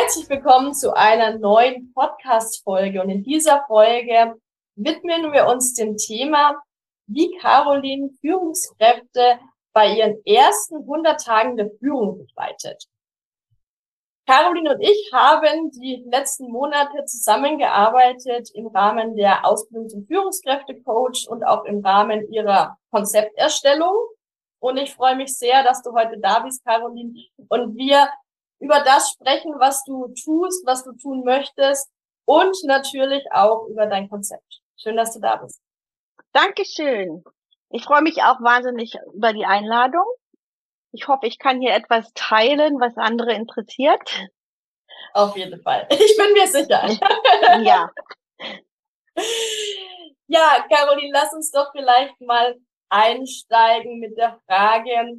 Herzlich willkommen zu einer neuen Podcast-Folge. Und in dieser Folge widmen wir uns dem Thema, wie Caroline Führungskräfte bei ihren ersten 100 Tagen der Führung begleitet. Caroline und ich haben die letzten Monate zusammengearbeitet im Rahmen der Ausbildung zum Führungskräftecoach und auch im Rahmen ihrer Konzepterstellung. Und ich freue mich sehr, dass du heute da bist, Caroline, und wir über das sprechen, was du tust, was du tun möchtest und natürlich auch über dein Konzept. Schön, dass du da bist. Dankeschön. Ich freue mich auch wahnsinnig über die Einladung. Ich hoffe, ich kann hier etwas teilen, was andere interessiert. Auf jeden Fall. Ich bin mir sicher. Ja. Ja, Caroline, lass uns doch vielleicht mal einsteigen mit der Frage,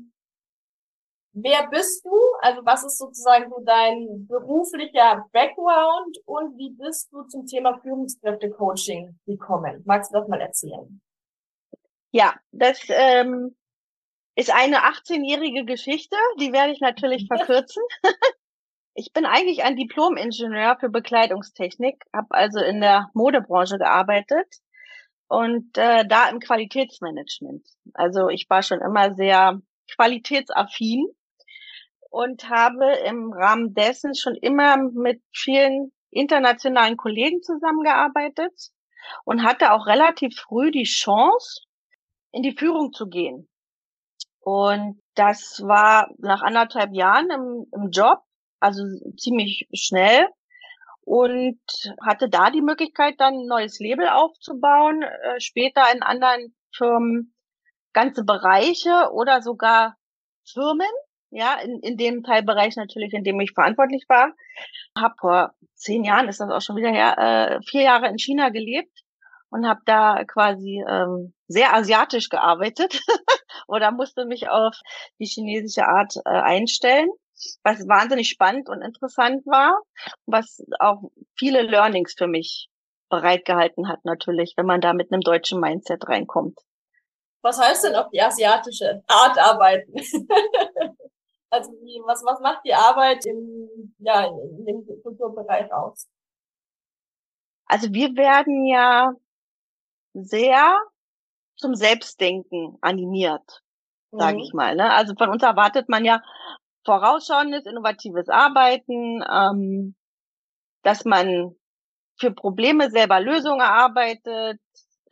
wer bist du? Also was ist sozusagen so dein beruflicher Background und wie bist du zum Thema Führungskräfte-Coaching gekommen? Magst du das mal erzählen? Ja, das ähm, ist eine 18-jährige Geschichte, die werde ich natürlich verkürzen. ich bin eigentlich ein Diplom-Ingenieur für Bekleidungstechnik, habe also in der Modebranche gearbeitet und äh, da im Qualitätsmanagement. Also ich war schon immer sehr qualitätsaffin und habe im Rahmen dessen schon immer mit vielen internationalen Kollegen zusammengearbeitet und hatte auch relativ früh die Chance, in die Führung zu gehen. Und das war nach anderthalb Jahren im, im Job, also ziemlich schnell und hatte da die Möglichkeit, dann ein neues Label aufzubauen, äh, später in anderen Firmen ganze Bereiche oder sogar Firmen, ja, in, in dem Teilbereich natürlich, in dem ich verantwortlich war. Hab vor zehn Jahren, ist das auch schon wieder her, äh, vier Jahre in China gelebt und habe da quasi ähm, sehr asiatisch gearbeitet oder musste mich auf die chinesische Art äh, einstellen, was wahnsinnig spannend und interessant war, was auch viele Learnings für mich bereitgehalten hat natürlich, wenn man da mit einem deutschen Mindset reinkommt. Was heißt denn auf die asiatische Art arbeiten? also wie, was, was macht die Arbeit im, ja, in dem Kulturbereich aus? Also wir werden ja sehr zum Selbstdenken animiert, sage mhm. ich mal. Ne? Also von uns erwartet man ja vorausschauendes, innovatives Arbeiten, ähm, dass man für Probleme selber Lösungen erarbeitet.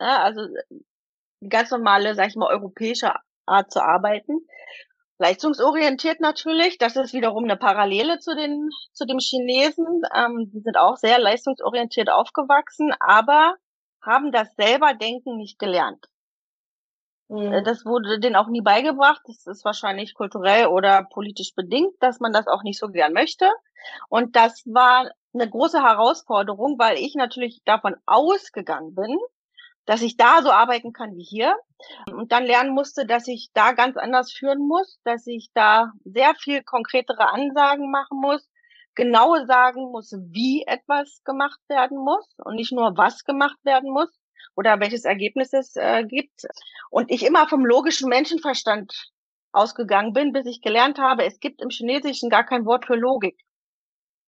Ja, also ganz normale, sag ich mal, europäische Art zu arbeiten. Leistungsorientiert natürlich, das ist wiederum eine Parallele zu den zu dem Chinesen. Ähm, die sind auch sehr leistungsorientiert aufgewachsen, aber haben das selber Denken nicht gelernt. Mhm. Das wurde denen auch nie beigebracht. Das ist wahrscheinlich kulturell oder politisch bedingt, dass man das auch nicht so gern möchte. Und das war eine große Herausforderung, weil ich natürlich davon ausgegangen bin, dass ich da so arbeiten kann wie hier und dann lernen musste, dass ich da ganz anders führen muss, dass ich da sehr viel konkretere Ansagen machen muss, genau sagen muss, wie etwas gemacht werden muss und nicht nur was gemacht werden muss oder welches Ergebnis es äh, gibt. Und ich immer vom logischen Menschenverstand ausgegangen bin, bis ich gelernt habe, es gibt im Chinesischen gar kein Wort für Logik.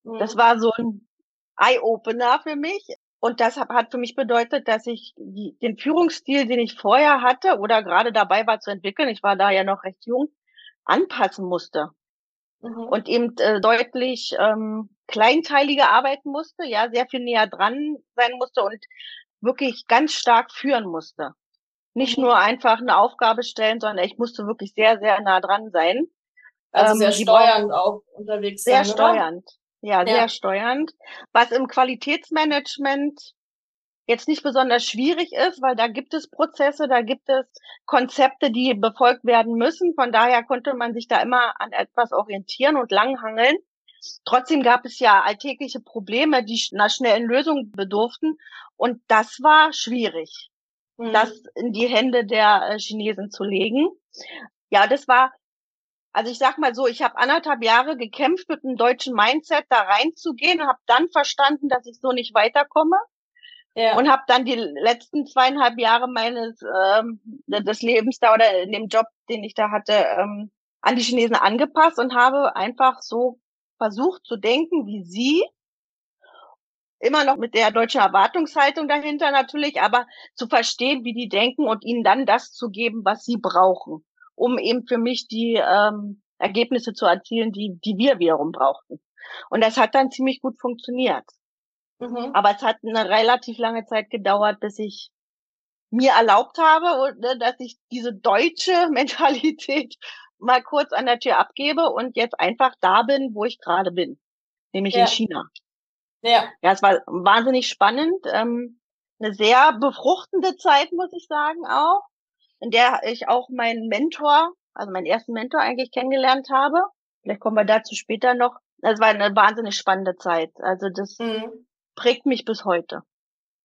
Mhm. Das war so ein Eye-Opener für mich. Und das hat für mich bedeutet, dass ich die, den Führungsstil, den ich vorher hatte oder gerade dabei war zu entwickeln, ich war da ja noch recht jung, anpassen musste mhm. und eben äh, deutlich ähm, kleinteiliger arbeiten musste, ja, sehr viel näher dran sein musste und wirklich ganz stark führen musste. Nicht mhm. nur einfach eine Aufgabe stellen, sondern ich musste wirklich sehr, sehr nah dran sein. Also sehr ähm, steuernd auch unterwegs sein. Sehr steuernd. Ja, ja, sehr steuernd. Was im Qualitätsmanagement jetzt nicht besonders schwierig ist, weil da gibt es Prozesse, da gibt es Konzepte, die befolgt werden müssen. Von daher konnte man sich da immer an etwas orientieren und langhangeln. Trotzdem gab es ja alltägliche Probleme, die einer schnellen Lösung bedurften. Und das war schwierig, mhm. das in die Hände der äh, Chinesen zu legen. Ja, das war, also ich sag mal so, ich habe anderthalb Jahre gekämpft mit einem deutschen Mindset da reinzugehen und habe dann verstanden, dass ich so nicht weiterkomme. Ja. Und habe dann die letzten zweieinhalb Jahre meines ähm, des Lebens da oder in dem Job, den ich da hatte, ähm, an die Chinesen angepasst und habe einfach so versucht zu denken wie sie. Immer noch mit der deutschen Erwartungshaltung dahinter natürlich, aber zu verstehen, wie die denken und ihnen dann das zu geben, was sie brauchen, um eben für mich die ähm, Ergebnisse zu erzielen, die, die wir wiederum brauchten. Und das hat dann ziemlich gut funktioniert. Mhm. Aber es hat eine relativ lange Zeit gedauert, bis ich mir erlaubt habe, ne, dass ich diese deutsche Mentalität mal kurz an der Tür abgebe und jetzt einfach da bin, wo ich gerade bin, nämlich ja. in China. Ja. Ja, es war wahnsinnig spannend, ähm, eine sehr befruchtende Zeit, muss ich sagen, auch, in der ich auch meinen Mentor, also meinen ersten Mentor eigentlich kennengelernt habe. Vielleicht kommen wir dazu später noch. Es war eine wahnsinnig spannende Zeit. Also das mhm. prägt mich bis heute.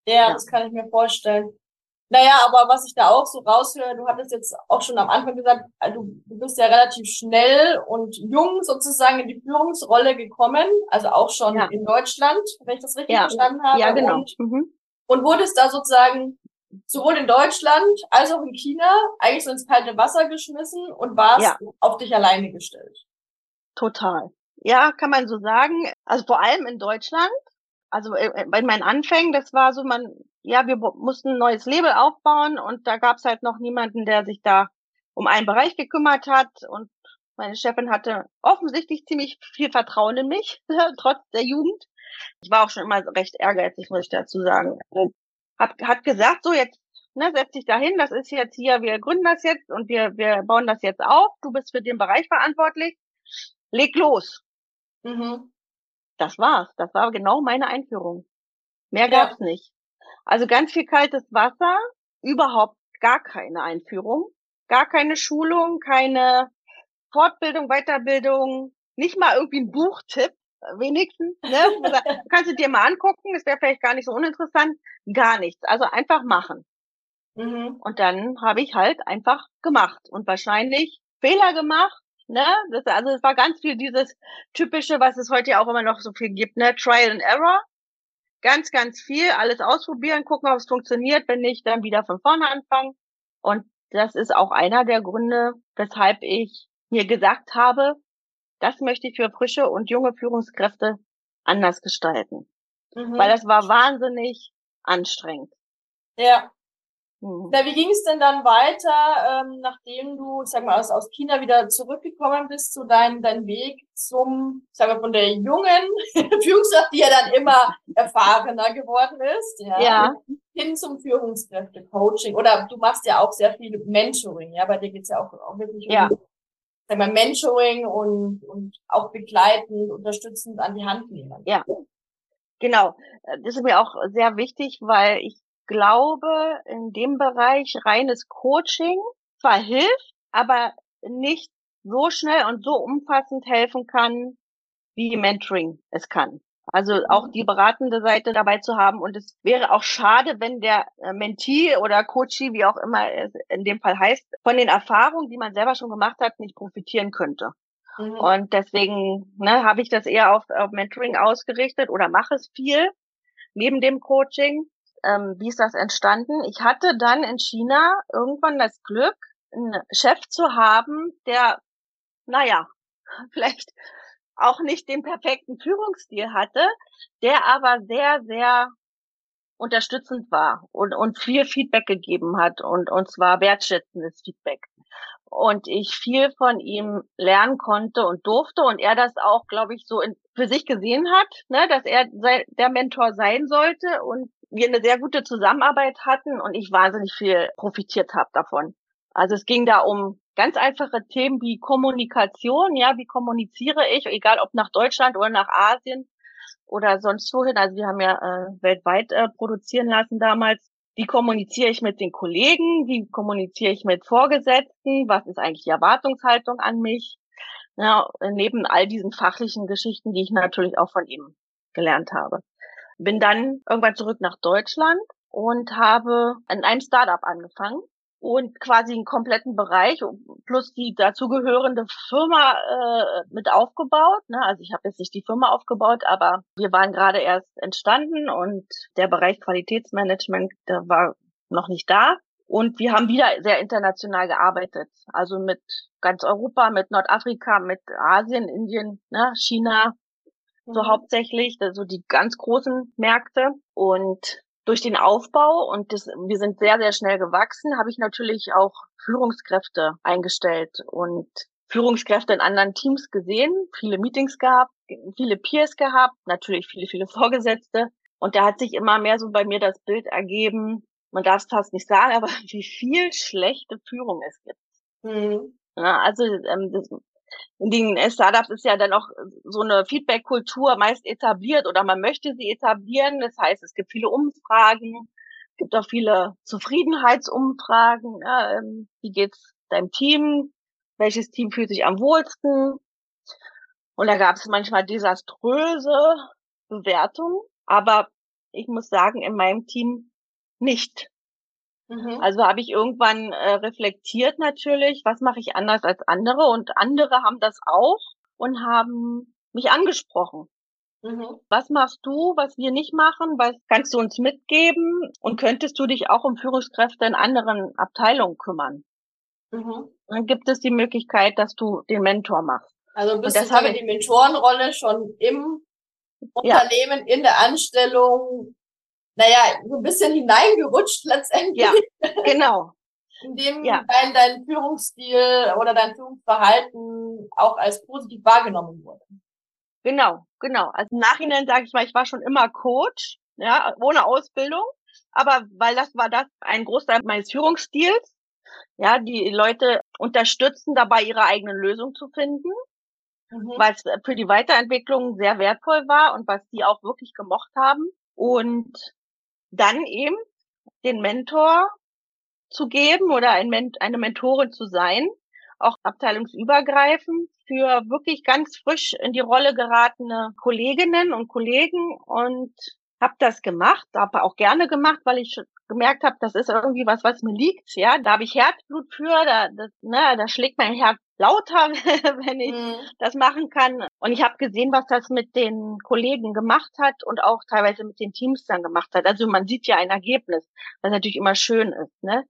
Ja, ja, das kann ich mir vorstellen. Naja, aber was ich da auch so raushöre, du hattest jetzt auch schon am Anfang gesagt, äh, du, du bist ja relativ schnell und jung sozusagen in die Führungsrolle gekommen, also auch schon ja. in Deutschland, wenn ich das richtig ja. verstanden habe. Ja, genau. Und, mhm. und wurdest da sozusagen sowohl in Deutschland als auch in China eigentlich so ins kalte Wasser geschmissen und warst ja. auf dich alleine gestellt. Total. Ja, kann man so sagen. Also vor allem in Deutschland. Also äh, äh, bei meinen Anfängen, das war so, man ja, wir mussten ein neues Label aufbauen und da gab es halt noch niemanden, der sich da um einen Bereich gekümmert hat und meine Chefin hatte offensichtlich ziemlich viel Vertrauen in mich, trotz der Jugend. Ich war auch schon immer recht ehrgeizig, muss ich dazu sagen. Hat, hat gesagt, so jetzt ne, setz dich dahin, das ist jetzt hier, wir gründen das jetzt und wir, wir bauen das jetzt auf, du bist für den Bereich verantwortlich, leg los. Mhm. Das war's, das war genau meine Einführung. Mehr ja. gab's nicht. Also ganz viel kaltes Wasser, überhaupt gar keine Einführung, gar keine Schulung, keine Fortbildung, Weiterbildung, nicht mal irgendwie ein Buchtipp, wenigstens. Ne? Kannst du dir mal angucken, das wäre vielleicht gar nicht so uninteressant. Gar nichts. Also einfach machen. Mhm. Und dann habe ich halt einfach gemacht und wahrscheinlich Fehler gemacht. Ne? Das, also es war ganz viel dieses typische, was es heute ja auch immer noch so viel gibt, ne? Trial and Error ganz, ganz viel, alles ausprobieren, gucken, ob es funktioniert. Wenn nicht, dann wieder von vorne anfangen. Und das ist auch einer der Gründe, weshalb ich mir gesagt habe, das möchte ich für frische und junge Führungskräfte anders gestalten. Mhm. Weil das war wahnsinnig anstrengend. Ja. Mhm. Na, wie ging es denn dann weiter, ähm, nachdem du, sag mal, aus, aus China wieder zurückgekommen bist, zu deinem dein Weg zum, sag mal, von der jungen Führungskraft, die ja dann immer erfahrener geworden ist, ja, ja. hin zum Führungskräfte-Coaching. Oder du machst ja auch sehr viel Mentoring, ja, bei dir geht's ja auch, auch wirklich ja. Um sag mal, Mentoring und, und auch begleitend, unterstützend an die Hand nehmen. Ja. Genau. Das ist mir auch sehr wichtig, weil ich glaube, in dem Bereich reines Coaching zwar hilft, aber nicht so schnell und so umfassend helfen kann, wie Mentoring es kann. Also auch die beratende Seite dabei zu haben. Und es wäre auch schade, wenn der äh, Mentee oder Coachee, wie auch immer es in dem Fall heißt, von den Erfahrungen, die man selber schon gemacht hat, nicht profitieren könnte. Mhm. Und deswegen ne, habe ich das eher auf, auf Mentoring ausgerichtet oder mache es viel neben dem Coaching ähm, wie ist das entstanden? Ich hatte dann in China irgendwann das Glück, einen Chef zu haben, der, naja, vielleicht auch nicht den perfekten Führungsstil hatte, der aber sehr, sehr unterstützend war und, und viel Feedback gegeben hat und, und zwar wertschätzendes Feedback. Und ich viel von ihm lernen konnte und durfte und er das auch, glaube ich, so in, für sich gesehen hat, ne, dass er sei, der Mentor sein sollte und wir eine sehr gute Zusammenarbeit hatten und ich wahnsinnig viel profitiert habe davon. Also es ging da um ganz einfache Themen wie Kommunikation, ja, wie kommuniziere ich, egal ob nach Deutschland oder nach Asien. oder sonst wohin. Also wir haben ja äh, weltweit äh, produzieren lassen damals. Wie kommuniziere ich mit den Kollegen? Wie kommuniziere ich mit Vorgesetzten? Was ist eigentlich die Erwartungshaltung an mich? Ja, neben all diesen fachlichen Geschichten, die ich natürlich auch von ihm gelernt habe. Bin dann irgendwann zurück nach Deutschland und habe in einem Startup angefangen und quasi einen kompletten Bereich plus die dazugehörende Firma äh, mit aufgebaut. Ne? Also ich habe jetzt nicht die Firma aufgebaut, aber wir waren gerade erst entstanden und der Bereich Qualitätsmanagement der war noch nicht da. Und wir haben wieder sehr international gearbeitet. Also mit ganz Europa, mit Nordafrika, mit Asien, Indien, ne, China, mhm. so hauptsächlich, so also die ganz großen Märkte. Und durch den Aufbau und das, wir sind sehr, sehr schnell gewachsen, habe ich natürlich auch Führungskräfte eingestellt und Führungskräfte in anderen Teams gesehen, viele Meetings gehabt, viele Peers gehabt, natürlich viele, viele Vorgesetzte. Und da hat sich immer mehr so bei mir das Bild ergeben, man darf es fast nicht sagen, aber wie viel schlechte Führung es gibt. Mhm. Ja, also ähm, das, in den Startups ist ja dann auch so eine Feedback-Kultur meist etabliert oder man möchte sie etablieren. Das heißt, es gibt viele Umfragen, es gibt auch viele Zufriedenheitsumfragen. Ja, ähm, wie geht's deinem Team? Welches Team fühlt sich am wohlsten? Und da gab es manchmal desaströse Bewertungen, aber ich muss sagen, in meinem Team nicht. Mhm. Also habe ich irgendwann äh, reflektiert natürlich, was mache ich anders als andere und andere haben das auch und haben mich angesprochen. Mhm. Was machst du, was wir nicht machen? Was kannst du uns mitgeben? Und könntest du dich auch um Führungskräfte in anderen Abteilungen kümmern? Mhm. Dann gibt es die Möglichkeit, dass du den Mentor machst. Also bist du aber die Mentorenrolle schon im Unternehmen, ja. in der Anstellung naja, so ein bisschen hineingerutscht letztendlich. Ja, genau. Indem ja. dein, dein Führungsstil oder dein Führungsverhalten auch als positiv wahrgenommen wurde. Genau, genau. Also im Nachhinein sage ich mal, ich war schon immer Coach, ja, ohne Ausbildung. Aber weil das war das ein Großteil meines Führungsstils, ja, die Leute unterstützen dabei, ihre eigenen Lösungen zu finden, mhm. es für die Weiterentwicklung sehr wertvoll war und was die auch wirklich gemocht haben. Und dann eben den Mentor zu geben oder eine Mentorin zu sein, auch abteilungsübergreifend für wirklich ganz frisch in die Rolle geratene Kolleginnen und Kollegen und habe das gemacht, habe auch gerne gemacht, weil ich gemerkt habe, das ist irgendwie was, was mir liegt. Ja, da habe ich Herzblut für, da, das, ne, da schlägt mein Herz lauter, wenn ich mhm. das machen kann. Und ich habe gesehen, was das mit den Kollegen gemacht hat und auch teilweise mit den Teams dann gemacht hat. Also man sieht ja ein Ergebnis, was natürlich immer schön ist. Ne?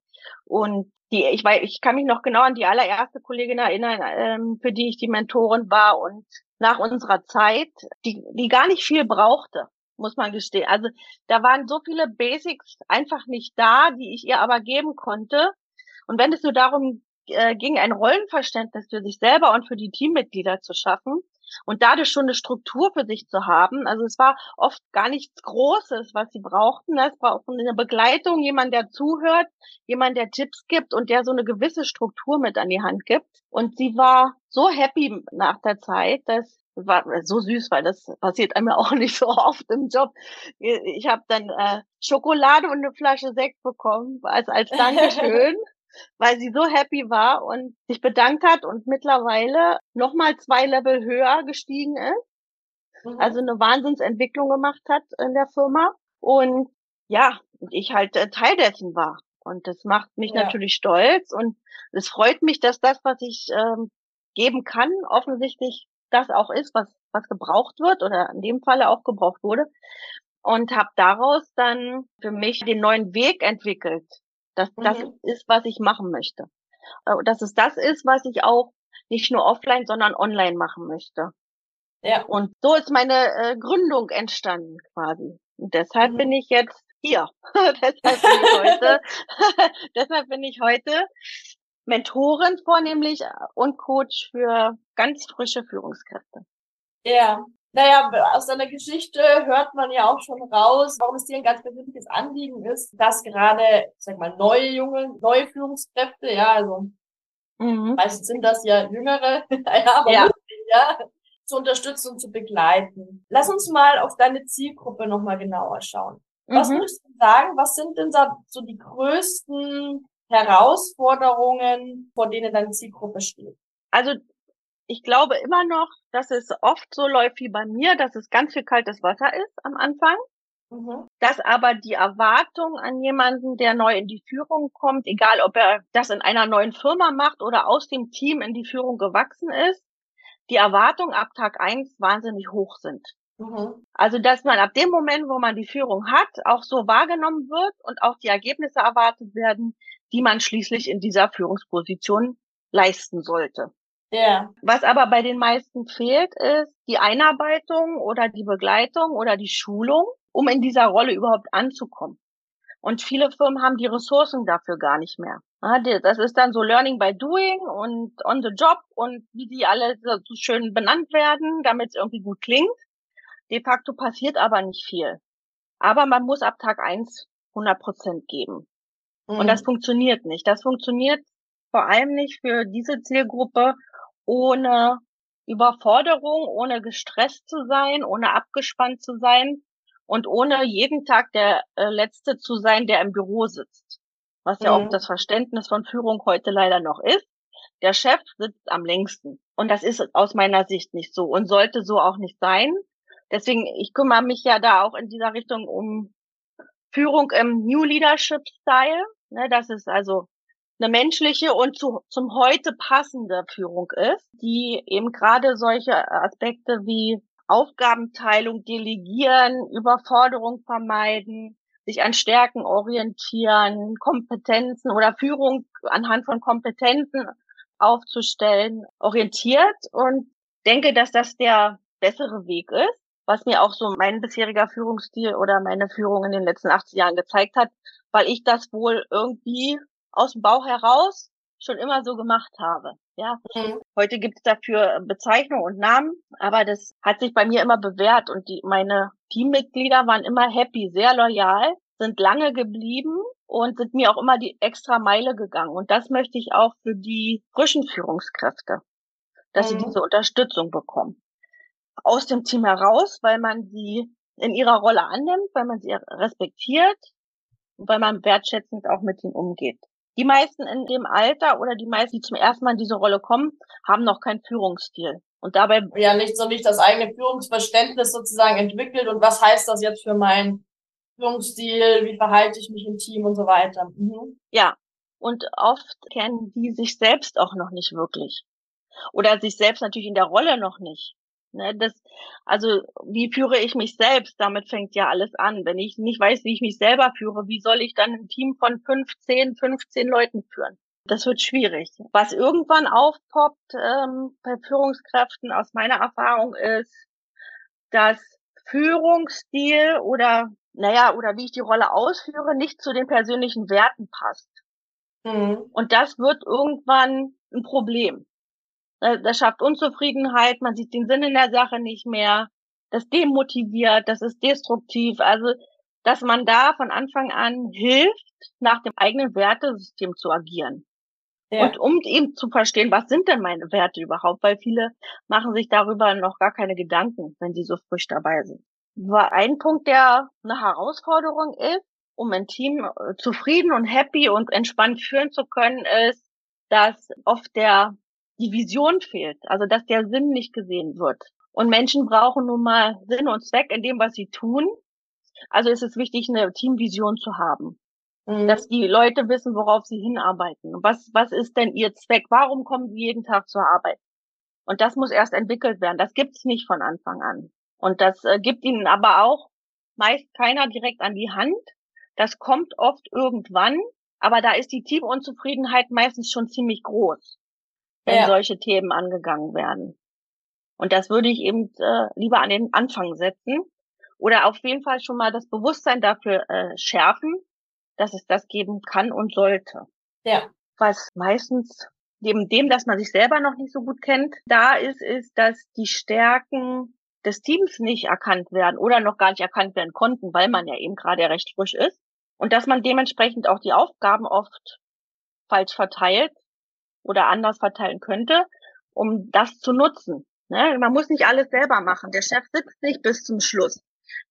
Und die, ich weiß, ich kann mich noch genau an die allererste Kollegin erinnern, ähm, für die ich die Mentorin war und nach unserer Zeit, die, die gar nicht viel brauchte muss man gestehen. Also da waren so viele Basics einfach nicht da, die ich ihr aber geben konnte. Und wenn es nur darum äh, ging, ein Rollenverständnis für sich selber und für die Teammitglieder zu schaffen und dadurch schon eine Struktur für sich zu haben, also es war oft gar nichts Großes, was sie brauchten. Es brauchten eine Begleitung, jemand, der zuhört, jemand, der Tipps gibt und der so eine gewisse Struktur mit an die Hand gibt. Und sie war so happy nach der Zeit, dass war so süß, weil das passiert einem ja auch nicht so oft im Job. Ich habe dann äh, Schokolade und eine Flasche Sekt bekommen, als, als Dankeschön, weil sie so happy war und sich bedankt hat und mittlerweile nochmal zwei Level höher gestiegen ist. Mhm. Also eine Wahnsinnsentwicklung gemacht hat in der Firma. Und ja, ich halt äh, Teil dessen war. Und das macht mich ja. natürlich stolz und es freut mich, dass das, was ich ähm, geben kann, offensichtlich das auch ist, was, was gebraucht wird oder in dem Falle auch gebraucht wurde. Und habe daraus dann für mich den neuen Weg entwickelt. Dass mhm. das ist, was ich machen möchte. Äh, dass es das ist, was ich auch nicht nur offline, sondern online machen möchte. Ja. Und so ist meine äh, Gründung entstanden quasi. Und deshalb mhm. bin ich jetzt hier. deshalb bin ich heute, deshalb bin ich heute Mentorin vornehmlich äh, und Coach für ganz frische Führungskräfte. Ja, naja, aus deiner Geschichte hört man ja auch schon raus, warum es dir ein ganz persönliches Anliegen ist, dass gerade, sag mal, neue junge, neue Führungskräfte, ja, also mhm. meistens sind das ja jüngere, ja, aber ja. ja, zu unterstützen und zu begleiten. Lass uns mal auf deine Zielgruppe nochmal genauer schauen. Was mhm. würdest du sagen, was sind denn so die größten Herausforderungen, vor denen deine Zielgruppe steht? Also ich glaube immer noch, dass es oft so läuft wie bei mir, dass es ganz viel kaltes Wasser ist am Anfang. Mhm. Dass aber die Erwartung an jemanden, der neu in die Führung kommt, egal ob er das in einer neuen Firma macht oder aus dem Team in die Führung gewachsen ist, die Erwartungen ab Tag eins wahnsinnig hoch sind. Mhm. Also, dass man ab dem Moment, wo man die Führung hat, auch so wahrgenommen wird und auch die Ergebnisse erwartet werden, die man schließlich in dieser Führungsposition leisten sollte. Ja. Was aber bei den meisten fehlt, ist die Einarbeitung oder die Begleitung oder die Schulung, um in dieser Rolle überhaupt anzukommen. Und viele Firmen haben die Ressourcen dafür gar nicht mehr. Das ist dann so Learning by Doing und on the job und wie die alle so schön benannt werden, damit es irgendwie gut klingt. De facto passiert aber nicht viel. Aber man muss ab Tag eins 100 Prozent geben. Mhm. Und das mhm. funktioniert nicht. Das funktioniert vor allem nicht für diese Zielgruppe ohne Überforderung, ohne gestresst zu sein, ohne abgespannt zu sein und ohne jeden Tag der äh, Letzte zu sein, der im Büro sitzt. Was ja mhm. auch das Verständnis von Führung heute leider noch ist. Der Chef sitzt am längsten. Und das ist aus meiner Sicht nicht so und sollte so auch nicht sein. Deswegen, ich kümmere mich ja da auch in dieser Richtung um Führung im New Leadership Style. Ne, das ist also eine menschliche und zu, zum heute passende Führung ist, die eben gerade solche Aspekte wie Aufgabenteilung, Delegieren, Überforderung vermeiden, sich an Stärken orientieren, Kompetenzen oder Führung anhand von Kompetenzen aufzustellen, orientiert und denke, dass das der bessere Weg ist, was mir auch so mein bisheriger Führungsstil oder meine Führung in den letzten 80 Jahren gezeigt hat, weil ich das wohl irgendwie aus dem Bauch heraus schon immer so gemacht habe. Ja, mhm. heute gibt es dafür Bezeichnungen und Namen, aber das hat sich bei mir immer bewährt und die, meine Teammitglieder waren immer happy, sehr loyal, sind lange geblieben und sind mir auch immer die extra Meile gegangen. Und das möchte ich auch für die frischen Führungskräfte, dass mhm. sie diese Unterstützung bekommen. Aus dem Team heraus, weil man sie in ihrer Rolle annimmt, weil man sie respektiert und weil man wertschätzend auch mit ihnen umgeht. Die meisten in dem Alter oder die meisten, die zum ersten Mal in diese Rolle kommen, haben noch keinen Führungsstil. Und dabei. Ja, nicht so nicht das eigene Führungsverständnis sozusagen entwickelt und was heißt das jetzt für meinen Führungsstil, wie verhalte ich mich im Team und so weiter. Mhm. Ja. Und oft kennen die sich selbst auch noch nicht wirklich. Oder sich selbst natürlich in der Rolle noch nicht. Ne, das, also wie führe ich mich selbst? Damit fängt ja alles an. Wenn ich nicht weiß, wie ich mich selber führe, wie soll ich dann ein Team von 15, 15 Leuten führen? Das wird schwierig. Was irgendwann aufpoppt ähm, bei Führungskräften aus meiner Erfahrung ist, dass Führungsstil oder naja, oder wie ich die Rolle ausführe, nicht zu den persönlichen Werten passt. Mhm. Und das wird irgendwann ein Problem. Das schafft Unzufriedenheit, man sieht den Sinn in der Sache nicht mehr, das demotiviert, das ist destruktiv. Also, dass man da von Anfang an hilft, nach dem eigenen Wertesystem zu agieren. Ja. Und um eben zu verstehen, was sind denn meine Werte überhaupt, weil viele machen sich darüber noch gar keine Gedanken, wenn sie so frisch dabei sind. War ein Punkt, der eine Herausforderung ist, um ein Team äh, zufrieden und happy und entspannt führen zu können, ist, dass oft der die Vision fehlt, also dass der Sinn nicht gesehen wird. Und Menschen brauchen nun mal Sinn und Zweck in dem, was sie tun. Also ist es wichtig, eine Teamvision zu haben. Mhm. Dass die Leute wissen, worauf sie hinarbeiten. Was, was ist denn ihr Zweck? Warum kommen sie jeden Tag zur Arbeit? Und das muss erst entwickelt werden. Das gibt's nicht von Anfang an. Und das äh, gibt ihnen aber auch meist keiner direkt an die Hand. Das kommt oft irgendwann, aber da ist die Teamunzufriedenheit meistens schon ziemlich groß wenn ja. solche Themen angegangen werden. Und das würde ich eben äh, lieber an den Anfang setzen oder auf jeden Fall schon mal das Bewusstsein dafür äh, schärfen, dass es das geben kann und sollte. Ja. Was meistens neben dem, dass man sich selber noch nicht so gut kennt, da ist, ist, dass die Stärken des Teams nicht erkannt werden oder noch gar nicht erkannt werden konnten, weil man ja eben gerade recht frisch ist. Und dass man dementsprechend auch die Aufgaben oft falsch verteilt oder anders verteilen könnte, um das zu nutzen. Ne? Man muss nicht alles selber machen. Der Chef sitzt nicht bis zum Schluss.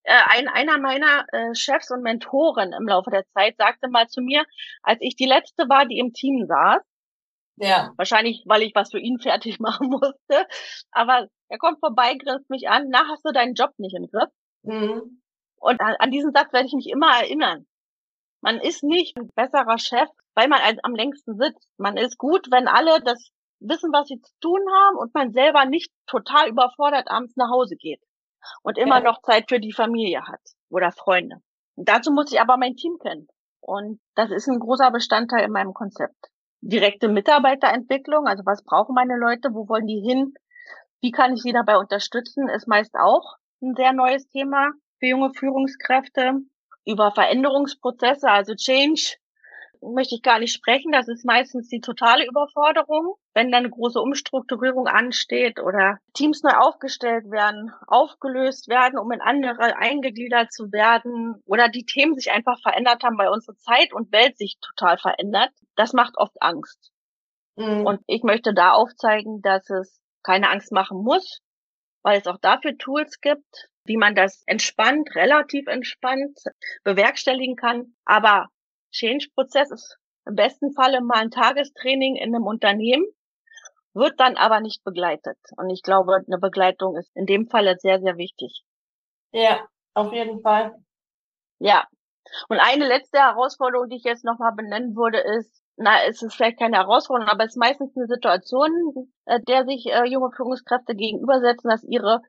Äh, ein, einer meiner äh, Chefs und Mentoren im Laufe der Zeit sagte mal zu mir, als ich die letzte war, die im Team saß, ja. wahrscheinlich, weil ich was für ihn fertig machen musste, aber er kommt vorbei, grinst mich an, na, hast du deinen Job nicht im Griff? Mhm. Und an, an diesen Satz werde ich mich immer erinnern. Man ist nicht ein besserer Chef, weil man am längsten sitzt. Man ist gut, wenn alle das wissen, was sie zu tun haben und man selber nicht total überfordert abends nach Hause geht und immer noch Zeit für die Familie hat oder Freunde. Und dazu muss ich aber mein Team kennen. Und das ist ein großer Bestandteil in meinem Konzept. Direkte Mitarbeiterentwicklung, also was brauchen meine Leute, wo wollen die hin, wie kann ich sie dabei unterstützen, ist meist auch ein sehr neues Thema für junge Führungskräfte. Über Veränderungsprozesse, also Change, möchte ich gar nicht sprechen. Das ist meistens die totale Überforderung, wenn dann eine große Umstrukturierung ansteht oder Teams neu aufgestellt werden, aufgelöst werden, um in andere eingegliedert zu werden oder die Themen sich einfach verändert haben, weil unsere Zeit und Welt sich total verändert. Das macht oft Angst. Mhm. Und ich möchte da aufzeigen, dass es keine Angst machen muss, weil es auch dafür Tools gibt, wie man das entspannt, relativ entspannt bewerkstelligen kann. Aber Change-Prozess ist im besten Falle mal ein Tagestraining in einem Unternehmen, wird dann aber nicht begleitet. Und ich glaube, eine Begleitung ist in dem Falle sehr, sehr wichtig. Ja, auf jeden Fall. Ja. Und eine letzte Herausforderung, die ich jetzt nochmal benennen würde, ist, na, es ist vielleicht keine Herausforderung, aber es ist meistens eine Situation, äh, der sich äh, junge Führungskräfte gegenübersetzen, dass ihre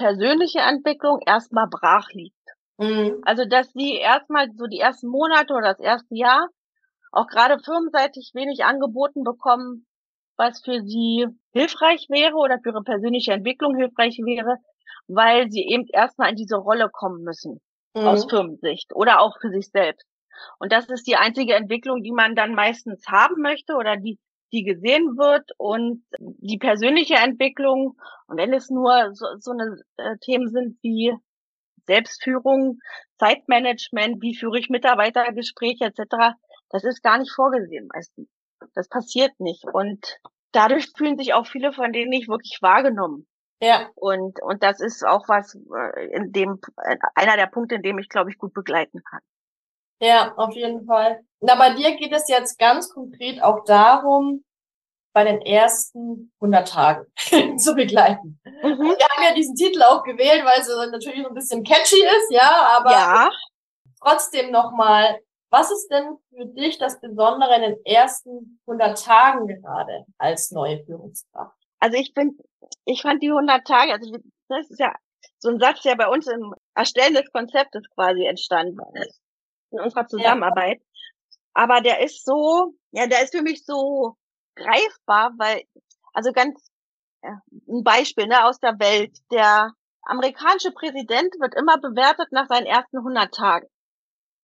persönliche Entwicklung erstmal brach liegt. Mhm. Also, dass sie erstmal so die ersten Monate oder das erste Jahr auch gerade firmenseitig wenig angeboten bekommen, was für sie hilfreich wäre oder für ihre persönliche Entwicklung hilfreich wäre, weil sie eben erstmal in diese Rolle kommen müssen mhm. aus Firmensicht oder auch für sich selbst. Und das ist die einzige Entwicklung, die man dann meistens haben möchte oder die, die gesehen wird und die persönliche Entwicklung. Und wenn es nur so, so eine äh, Themen sind wie Selbstführung, Zeitmanagement, wie führe ich Mitarbeitergespräche etc., das ist gar nicht vorgesehen meistens. Das passiert nicht. Und dadurch fühlen sich auch viele von denen nicht wirklich wahrgenommen. Ja. Und, und das ist auch was, äh, in dem, äh, einer der Punkte, in dem ich, glaube ich, gut begleiten kann. Ja, auf jeden Fall. Na, bei dir geht es jetzt ganz konkret auch darum, bei den ersten 100 Tagen zu begleiten. Mhm. Wir haben ja diesen Titel auch gewählt, weil es natürlich so ein bisschen catchy ist, ja, aber ja. trotzdem nochmal, was ist denn für dich das Besondere in den ersten 100 Tagen gerade als neue Führungskraft? Also ich bin, ich fand die 100 Tage, also das ist ja so ein Satz, der bei uns im Erstellen des Konzeptes quasi entstanden ist, in unserer Zusammenarbeit. Ja. Aber der ist so, ja, der ist für mich so greifbar, weil, also ganz ja, ein Beispiel ne, aus der Welt. Der amerikanische Präsident wird immer bewertet nach seinen ersten 100 Tagen.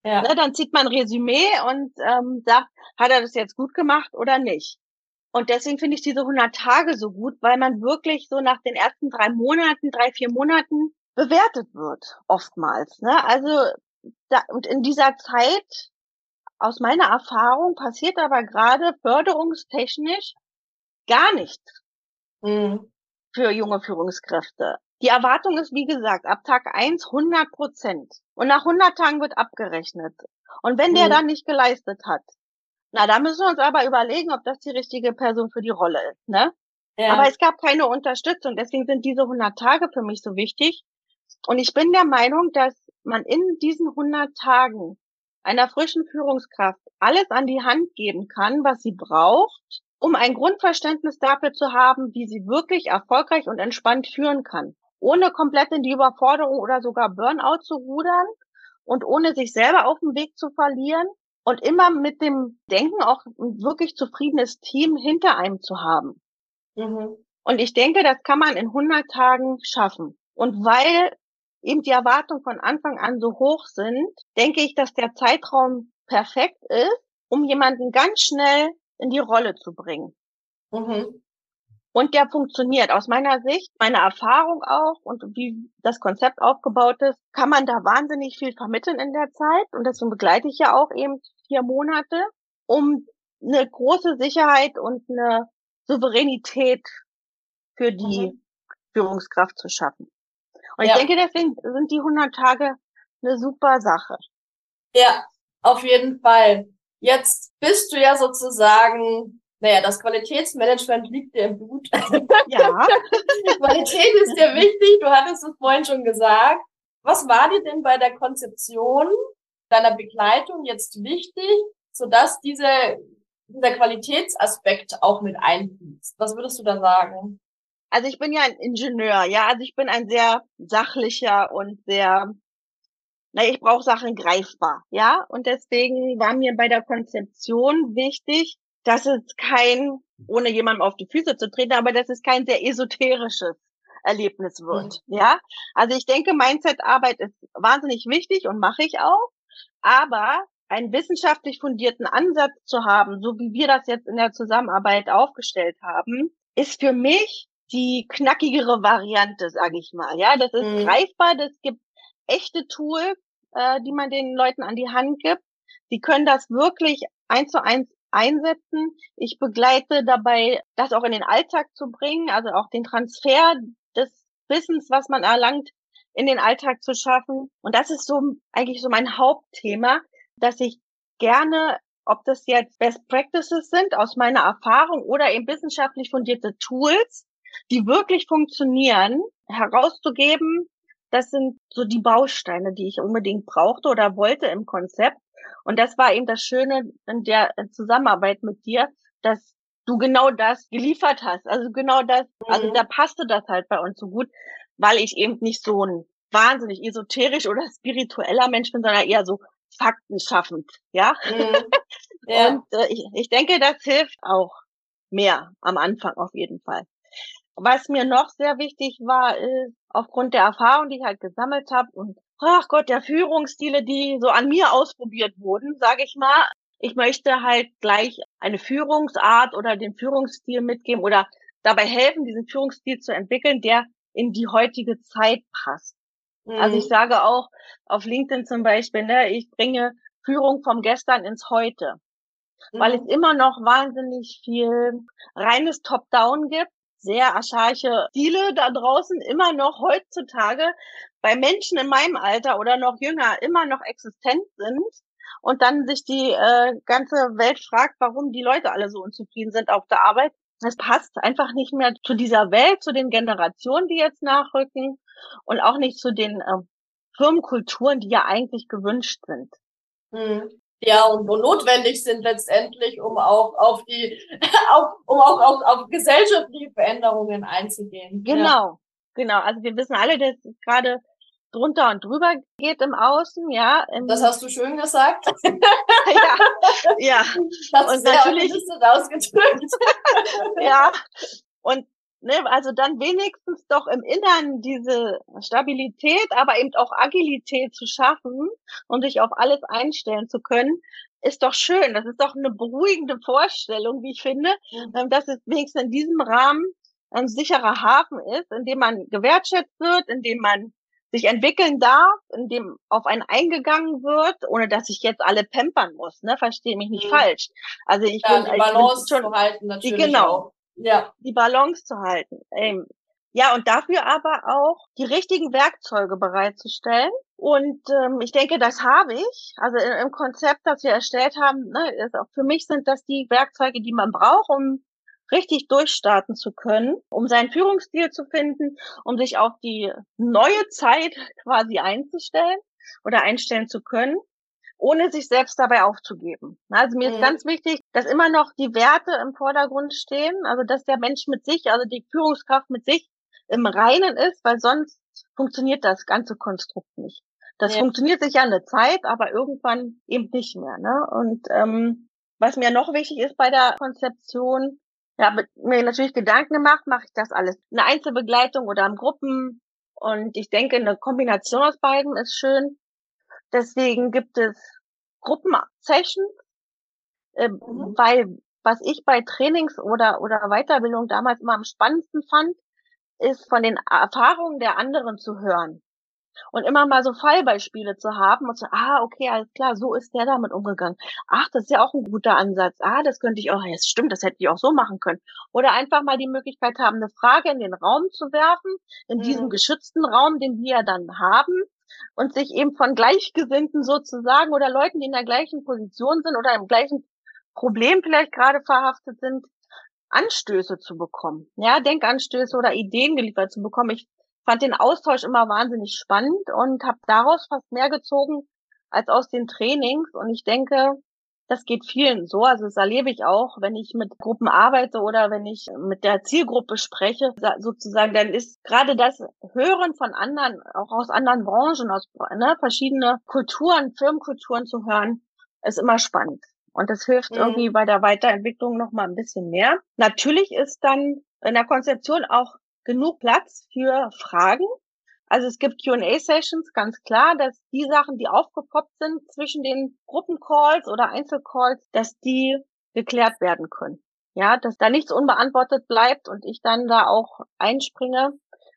Ja. Ne, dann zieht man ein Resümee und ähm, sagt, hat er das jetzt gut gemacht oder nicht. Und deswegen finde ich diese 100 Tage so gut, weil man wirklich so nach den ersten drei Monaten, drei, vier Monaten bewertet wird, oftmals. Ne? Also, da, und in dieser Zeit aus meiner Erfahrung passiert aber gerade förderungstechnisch gar nichts mhm. für junge Führungskräfte. Die Erwartung ist, wie gesagt, ab Tag eins 100 Prozent. Und nach 100 Tagen wird abgerechnet. Und wenn der mhm. dann nicht geleistet hat, na, da müssen wir uns aber überlegen, ob das die richtige Person für die Rolle ist, ne? Ja. Aber es gab keine Unterstützung. Deswegen sind diese 100 Tage für mich so wichtig. Und ich bin der Meinung, dass man in diesen 100 Tagen einer frischen Führungskraft alles an die Hand geben kann, was sie braucht, um ein Grundverständnis dafür zu haben, wie sie wirklich erfolgreich und entspannt führen kann, ohne komplett in die Überforderung oder sogar Burnout zu rudern und ohne sich selber auf dem Weg zu verlieren und immer mit dem Denken auch ein wirklich zufriedenes Team hinter einem zu haben. Mhm. Und ich denke, das kann man in 100 Tagen schaffen. Und weil eben die Erwartungen von Anfang an so hoch sind, denke ich, dass der Zeitraum perfekt ist, um jemanden ganz schnell in die Rolle zu bringen. Mhm. Und der funktioniert. Aus meiner Sicht, meiner Erfahrung auch und wie das Konzept aufgebaut ist, kann man da wahnsinnig viel vermitteln in der Zeit. Und deswegen begleite ich ja auch eben vier Monate, um eine große Sicherheit und eine Souveränität für die mhm Führungskraft zu schaffen. Und ja. ich denke, deswegen sind die 100 Tage eine super Sache. Ja, auf jeden Fall. Jetzt bist du ja sozusagen, naja, das Qualitätsmanagement liegt dir im Blut. Ja. Qualität ist dir wichtig, du hattest es vorhin schon gesagt. Was war dir denn bei der Konzeption deiner Begleitung jetzt wichtig, sodass diese, dieser Qualitätsaspekt auch mit einfließt? Was würdest du da sagen? Also ich bin ja ein Ingenieur, ja, also ich bin ein sehr sachlicher und sehr na, ich brauche Sachen greifbar, ja. Und deswegen war mir bei der Konzeption wichtig, dass es kein, ohne jemandem auf die Füße zu treten, aber dass es kein sehr esoterisches Erlebnis wird, mhm. ja. Also ich denke, Mindset-Arbeit ist wahnsinnig wichtig und mache ich auch, aber einen wissenschaftlich fundierten Ansatz zu haben, so wie wir das jetzt in der Zusammenarbeit aufgestellt haben, ist für mich die knackigere Variante, sage ich mal. Ja, das ist mhm. greifbar, das gibt echte Tools, äh, die man den Leuten an die Hand gibt. Sie können das wirklich eins zu eins einsetzen. Ich begleite dabei, das auch in den Alltag zu bringen, also auch den Transfer des Wissens, was man erlangt, in den Alltag zu schaffen. Und das ist so eigentlich so mein Hauptthema, dass ich gerne, ob das jetzt Best Practices sind aus meiner Erfahrung oder eben wissenschaftlich fundierte Tools, die wirklich funktionieren, herauszugeben, das sind so die Bausteine, die ich unbedingt brauchte oder wollte im Konzept. Und das war eben das Schöne in der Zusammenarbeit mit dir, dass du genau das geliefert hast. Also genau das, also mhm. da passte das halt bei uns so gut, weil ich eben nicht so ein wahnsinnig esoterisch oder spiritueller Mensch bin, sondern eher so faktenschaffend, ja. Mhm. ja. Und äh, ich, ich denke, das hilft auch mehr am Anfang auf jeden Fall. Was mir noch sehr wichtig war, ist, aufgrund der Erfahrung, die ich halt gesammelt habe und ach Gott, der Führungsstile, die so an mir ausprobiert wurden, sage ich mal, ich möchte halt gleich eine Führungsart oder den Führungsstil mitgeben oder dabei helfen, diesen Führungsstil zu entwickeln, der in die heutige Zeit passt. Mhm. Also ich mhm. sage auch auf LinkedIn zum Beispiel, ne, ich bringe Führung vom Gestern ins Heute, mhm. weil es immer noch wahnsinnig viel reines Top-Down gibt sehr archaische Stile da draußen immer noch heutzutage bei Menschen in meinem Alter oder noch jünger immer noch existent sind und dann sich die äh, ganze Welt fragt, warum die Leute alle so unzufrieden sind auf der Arbeit. Es passt einfach nicht mehr zu dieser Welt, zu den Generationen, die jetzt nachrücken und auch nicht zu den äh, Firmenkulturen, die ja eigentlich gewünscht sind. Hm ja, und, und notwendig sind letztendlich, um auch auf die, auf, um auch auf, auf gesellschaftliche Veränderungen einzugehen. Genau, ja. genau. Also wir wissen alle, dass es gerade drunter und drüber geht im Außen, ja. Im das hast du schön gesagt. ja, ja. Das und natürlich ausgedrückt. ja. Und ne, also dann wenigstens doch im Innern diese Stabilität, aber eben auch Agilität zu schaffen und sich auf alles einstellen zu können, ist doch schön. Das ist doch eine beruhigende Vorstellung, wie ich finde, mhm. dass es wenigstens in diesem Rahmen ein sicherer Hafen ist, in dem man gewertschätzt wird, in dem man sich entwickeln darf, in dem auf einen eingegangen wird, ohne dass ich jetzt alle pampern muss, ne? Verstehe mich nicht mhm. falsch. Also ich ja, bin die Balance ich bin schon, zu halten natürlich. Die, genau. Auch ja. die Balance zu halten. Ähm, ja, und dafür aber auch die richtigen Werkzeuge bereitzustellen. Und ähm, ich denke, das habe ich. Also im Konzept, das wir erstellt haben, ne, ist auch für mich sind das die Werkzeuge, die man braucht, um richtig durchstarten zu können, um seinen Führungsstil zu finden, um sich auf die neue Zeit quasi einzustellen oder einstellen zu können ohne sich selbst dabei aufzugeben. Also mir mhm. ist ganz wichtig, dass immer noch die Werte im Vordergrund stehen, also dass der Mensch mit sich, also die Führungskraft mit sich im Reinen ist, weil sonst funktioniert das ganze Konstrukt nicht. Das ja. funktioniert sicher eine Zeit, aber irgendwann eben nicht mehr. Ne? Und ähm, was mir noch wichtig ist bei der Konzeption, ja, mir natürlich Gedanken gemacht, mache ich das alles eine Einzelbegleitung oder in Gruppen. Und ich denke, eine Kombination aus beiden ist schön. Deswegen gibt es Gruppensessions, äh, mhm. weil was ich bei Trainings oder, oder Weiterbildung damals immer am spannendsten fand, ist von den Erfahrungen der anderen zu hören. Und immer mal so Fallbeispiele zu haben und so, ah, okay, alles klar, so ist der damit umgegangen. Ach, das ist ja auch ein guter Ansatz. Ah, das könnte ich auch, ja, stimmt, das hätte ich auch so machen können. Oder einfach mal die Möglichkeit haben, eine Frage in den Raum zu werfen, in mhm. diesem geschützten Raum, den wir dann haben, und sich eben von Gleichgesinnten sozusagen oder Leuten, die in der gleichen Position sind oder im gleichen Problem vielleicht gerade verhaftet sind, Anstöße zu bekommen. Ja, Denkanstöße oder Ideen geliefert zu bekommen. Ich fand den Austausch immer wahnsinnig spannend und habe daraus fast mehr gezogen als aus den Trainings. Und ich denke, das geht vielen so. Also das erlebe ich auch, wenn ich mit Gruppen arbeite oder wenn ich mit der Zielgruppe spreche, sozusagen, dann ist gerade das Hören von anderen, auch aus anderen Branchen, aus ne, verschiedene Kulturen, Firmenkulturen zu hören, ist immer spannend. Und das hilft mhm. irgendwie bei der Weiterentwicklung noch mal ein bisschen mehr. Natürlich ist dann in der Konzeption auch genug Platz für Fragen. Also es gibt Q&A-Sessions, ganz klar, dass die Sachen, die aufgepoppt sind zwischen den Gruppencalls oder Einzelcalls, dass die geklärt werden können. Ja, dass da nichts unbeantwortet bleibt und ich dann da auch einspringe,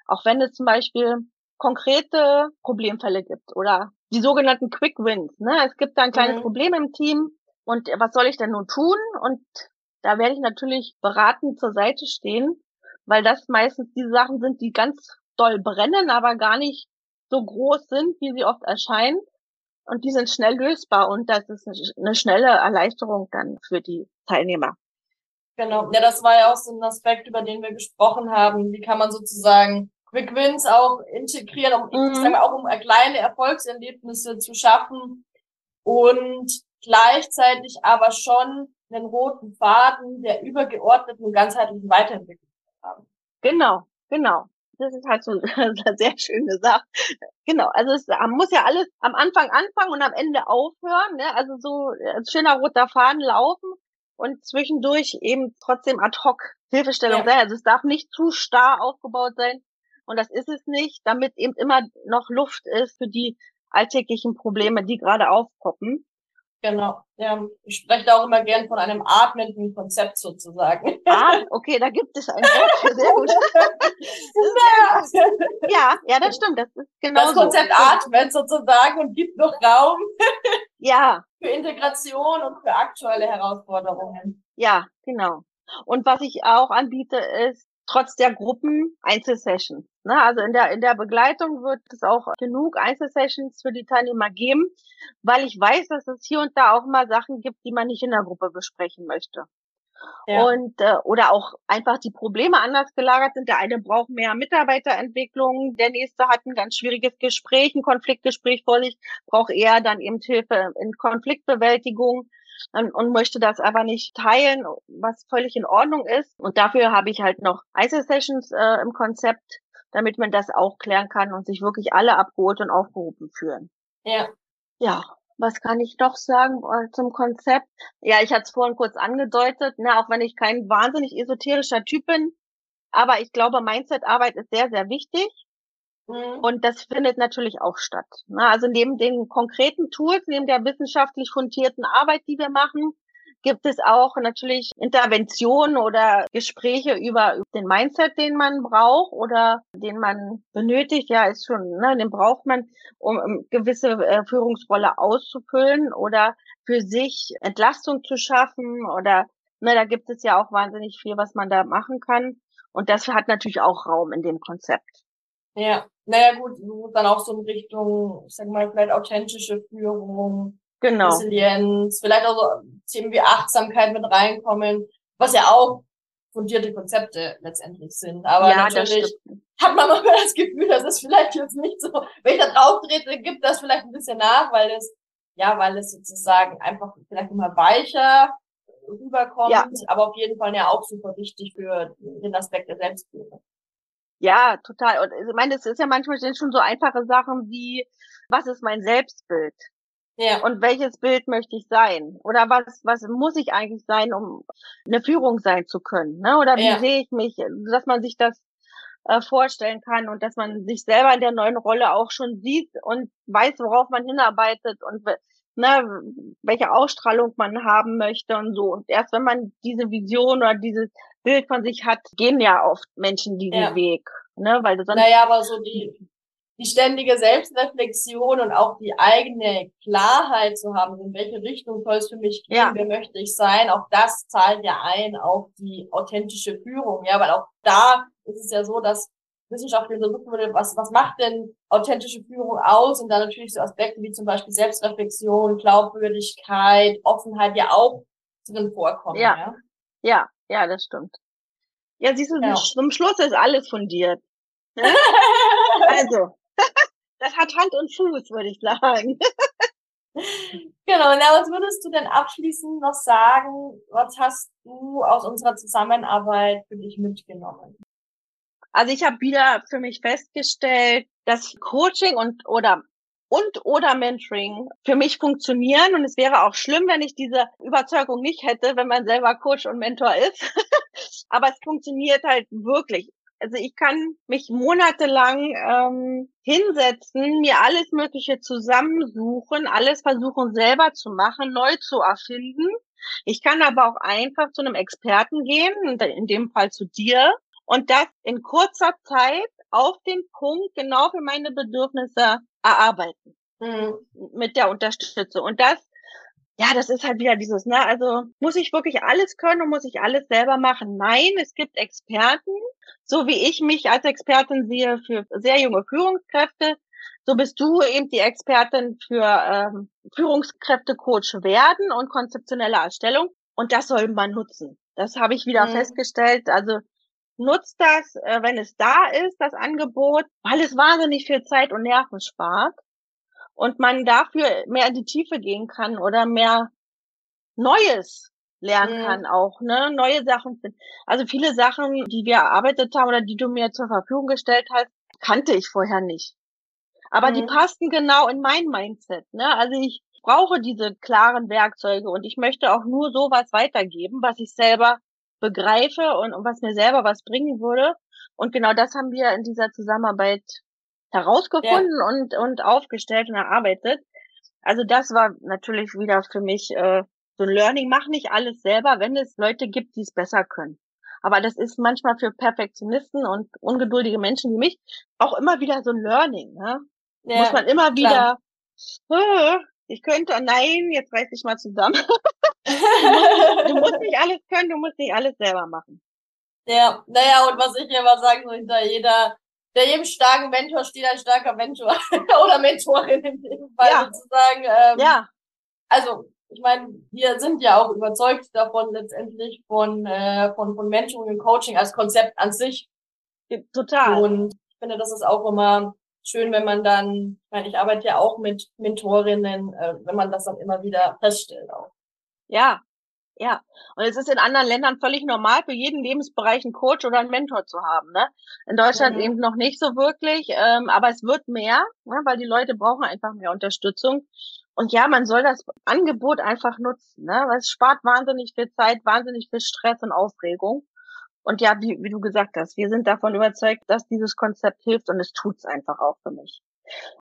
auch wenn es zum Beispiel konkrete Problemfälle gibt oder die sogenannten Quick Wins. Ne? Es gibt da ein kleines mhm. Problem im Team und was soll ich denn nun tun? Und da werde ich natürlich beratend zur Seite stehen weil das meistens die Sachen sind, die ganz doll brennen, aber gar nicht so groß sind, wie sie oft erscheinen. Und die sind schnell lösbar und das ist eine schnelle Erleichterung dann für die Teilnehmer. Genau, ja, das war ja auch so ein Aspekt, über den wir gesprochen haben. Wie kann man sozusagen Quick Wins auch integrieren, um mhm. sagen wir, auch um kleine Erfolgserlebnisse zu schaffen und gleichzeitig aber schon einen roten Faden der übergeordneten ganzheitlichen Weiterentwicklung haben. Genau, genau. Das ist halt so eine sehr schöne Sache. Genau, also es muss ja alles am Anfang anfangen und am Ende aufhören. Ne? Also so ein äh, schöner roter Faden laufen und zwischendurch eben trotzdem ad hoc Hilfestellung ja. sein. Also es darf nicht zu starr aufgebaut sein. Und das ist es nicht, damit eben immer noch Luft ist für die alltäglichen Probleme, die gerade aufpoppen. Genau. Ja, ich spreche da auch immer gern von einem atmenden Konzept sozusagen. Ah, okay, da gibt es ein Wort für sehr gut. ja, ja, das stimmt. Das ist genau Das Konzept so. atmet sozusagen und gibt noch Raum. ja. Für Integration und für aktuelle Herausforderungen. Ja, genau. Und was ich auch anbiete, ist trotz der Gruppen Einzelsessions. Ne? Also in der, in der Begleitung wird es auch genug Einzelsessions für die Teilnehmer geben, weil ich weiß, dass es hier und da auch mal Sachen gibt, die man nicht in der Gruppe besprechen möchte. Ja. Und äh, oder auch einfach die Probleme anders gelagert sind. Der eine braucht mehr Mitarbeiterentwicklung, der nächste hat ein ganz schwieriges Gespräch, ein Konfliktgespräch vor sich, braucht eher dann eben Hilfe in Konfliktbewältigung und möchte das aber nicht teilen, was völlig in Ordnung ist. Und dafür habe ich halt noch Einzelsessions äh, im Konzept, damit man das auch klären kann und sich wirklich alle abgeholt und aufgehoben fühlen. Ja. Ja, was kann ich doch sagen äh, zum Konzept? Ja, ich hatte es vorhin kurz angedeutet, ne, auch wenn ich kein wahnsinnig esoterischer Typ bin, aber ich glaube, Mindset-Arbeit ist sehr, sehr wichtig. Mhm. Und das findet natürlich auch statt. Also neben den konkreten Tools, neben der wissenschaftlich fundierten Arbeit, die wir machen, gibt es auch natürlich Interventionen oder Gespräche über den Mindset, den man braucht oder den man benötigt. Ja, ist schon, ne, den braucht man, um gewisse äh, Führungsrolle auszufüllen oder für sich Entlastung zu schaffen oder ne, da gibt es ja auch wahnsinnig viel, was man da machen kann. Und das hat natürlich auch Raum in dem Konzept. Ja, naja gut, dann auch so in Richtung, ich sag mal, vielleicht authentische Führung, genau. Resilienz, vielleicht auch so Themen wie Achtsamkeit mit reinkommen, was ja auch fundierte Konzepte letztendlich sind. Aber ja, natürlich hat man manchmal das Gefühl, dass es vielleicht jetzt nicht so, wenn ich da drauf trete, gibt das vielleicht ein bisschen nach, weil es, ja, weil es sozusagen einfach vielleicht immer weicher rüberkommt, ja. aber auf jeden Fall ja auch super wichtig für den Aspekt der Selbstführung. Ja, total. Und ich meine, es ist ja manchmal schon so einfache Sachen wie, was ist mein Selbstbild? Ja. Und welches Bild möchte ich sein? Oder was, was muss ich eigentlich sein, um eine Führung sein zu können? Ne? Oder wie ja. sehe ich mich, dass man sich das äh, vorstellen kann und dass man sich selber in der neuen Rolle auch schon sieht und weiß, worauf man hinarbeitet und ne, welche Ausstrahlung man haben möchte und so. Und erst wenn man diese Vision oder dieses Bild von sich hat, gehen ja oft Menschen diesen ja. Weg. Ne, weil sonst naja, aber so die, die ständige Selbstreflexion und auch die eigene Klarheit zu haben, in welche Richtung soll es für mich gehen, ja. wer möchte ich sein, auch das zahlt ja ein auf die authentische Führung, ja, weil auch da ist es ja so, dass Wissenschaftler gucken würde, was, was macht denn authentische Führung aus? Und dann natürlich so Aspekte wie zum Beispiel Selbstreflexion, Glaubwürdigkeit, Offenheit ja auch drin vorkommen. Ja, ja, ja, ja das stimmt. Ja, siehst du, ja. zum Schluss ist alles fundiert. Ne? also, das hat Hand und Fuß, würde ich sagen. genau, na, was würdest du denn abschließend noch sagen? Was hast du aus unserer Zusammenarbeit für dich mitgenommen? Also ich habe wieder für mich festgestellt, dass Coaching und oder und oder Mentoring für mich funktionieren und es wäre auch schlimm, wenn ich diese Überzeugung nicht hätte, wenn man selber Coach und Mentor ist. Aber es funktioniert halt wirklich. Also ich kann mich monatelang ähm, hinsetzen, mir alles Mögliche zusammensuchen, alles versuchen selber zu machen, neu zu erfinden. Ich kann aber auch einfach zu einem Experten gehen, in dem Fall zu dir, und das in kurzer Zeit auf den Punkt genau für meine Bedürfnisse erarbeiten. Mhm. Mit der Unterstützung. Und das, ja, das ist halt wieder dieses, ne, also muss ich wirklich alles können und muss ich alles selber machen? Nein, es gibt Experten, so wie ich mich als Expertin sehe für sehr junge Führungskräfte, so bist du eben die Expertin für ähm, Führungskräfte-Coach werden und konzeptionelle Erstellung. Und das soll man nutzen. Das habe ich wieder mhm. festgestellt. Also nutzt das, äh, wenn es da ist, das Angebot, weil es wahnsinnig viel Zeit und Nerven spart und man dafür mehr in die Tiefe gehen kann oder mehr Neues lernen mhm. kann auch, ne, neue Sachen. Also viele Sachen, die wir erarbeitet haben oder die du mir zur Verfügung gestellt hast, kannte ich vorher nicht. Aber mhm. die passten genau in mein Mindset, ne? Also ich brauche diese klaren Werkzeuge und ich möchte auch nur sowas weitergeben, was ich selber begreife und, und was mir selber was bringen würde. Und genau das haben wir in dieser Zusammenarbeit herausgefunden ja. und, und aufgestellt und erarbeitet. Also das war natürlich wieder für mich äh, so ein Learning. Mach nicht alles selber, wenn es Leute gibt, die es besser können. Aber das ist manchmal für Perfektionisten und ungeduldige Menschen wie mich auch immer wieder so ein Learning. Ne? Ja, Muss man immer wieder, äh, ich könnte, nein, jetzt reiß dich mal zusammen. du, musst, du musst nicht alles können, du musst nicht alles selber machen. Ja, naja, und was ich immer sagen soll, jeder, der jedem starken Mentor steht ein starker Mentor oder Mentorin in dem Fall ja. sozusagen. Ähm, ja. Also, ich meine, wir sind ja auch überzeugt davon letztendlich von, äh, von, von Mentoring und Coaching als Konzept an sich. Total. Und ich finde, das ist auch immer schön, wenn man dann, ich meine, ich arbeite ja auch mit Mentorinnen, äh, wenn man das dann immer wieder feststellt auch. Ja, ja. Und es ist in anderen Ländern völlig normal, für jeden Lebensbereich einen Coach oder einen Mentor zu haben. Ne? In Deutschland mhm. eben noch nicht so wirklich, ähm, aber es wird mehr, ne? weil die Leute brauchen einfach mehr Unterstützung. Und ja, man soll das Angebot einfach nutzen, ne? weil es spart wahnsinnig viel Zeit, wahnsinnig viel Stress und Aufregung. Und ja, wie, wie du gesagt hast, wir sind davon überzeugt, dass dieses Konzept hilft und es tut's einfach auch für mich.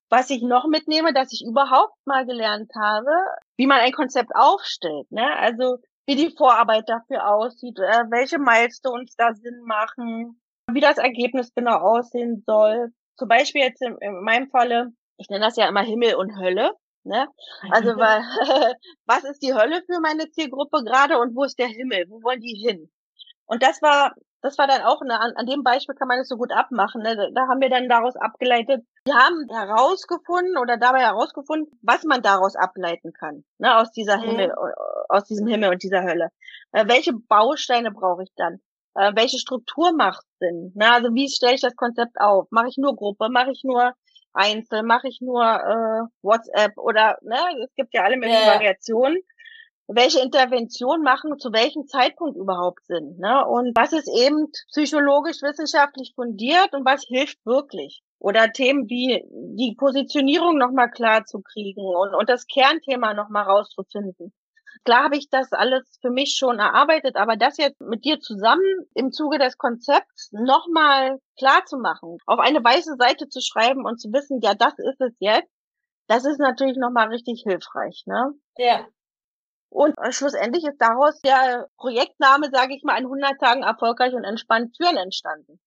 Was ich noch mitnehme, dass ich überhaupt mal gelernt habe, wie man ein Konzept aufstellt. Ne? Also wie die Vorarbeit dafür aussieht, äh, welche Milestones da Sinn machen, wie das Ergebnis genau aussehen soll. Zum Beispiel jetzt in, in meinem Falle, ich nenne das ja immer Himmel und Hölle. Ne? Also weil, was ist die Hölle für meine Zielgruppe gerade und wo ist der Himmel? Wo wollen die hin? Und das war, das war dann auch, eine, an, an dem Beispiel kann man das so gut abmachen. Ne? Da haben wir dann daraus abgeleitet, wir haben herausgefunden oder dabei herausgefunden, was man daraus ableiten kann, ne, aus dieser mhm. Himmel, aus diesem Himmel und dieser Hölle. Äh, welche Bausteine brauche ich dann? Äh, welche Struktur macht Sinn? Ne? Also wie stelle ich das Konzept auf? Mache ich nur Gruppe? Mache ich nur Einzel? Mache ich nur äh, WhatsApp? Oder ne, es gibt ja alle möglichen yeah. Variationen welche Intervention machen zu welchem Zeitpunkt überhaupt Sinn. Ne? Und was ist eben psychologisch, wissenschaftlich fundiert und was hilft wirklich. Oder Themen wie die Positionierung nochmal klar zu kriegen und, und das Kernthema nochmal rauszufinden. Klar habe ich das alles für mich schon erarbeitet, aber das jetzt mit dir zusammen im Zuge des Konzepts nochmal klar zu machen, auf eine weiße Seite zu schreiben und zu wissen, ja, das ist es jetzt, das ist natürlich nochmal richtig hilfreich, ne? Ja. Und schlussendlich ist daraus der Projektname, sage ich mal, in 100 Tagen erfolgreich und entspannt führen entstanden.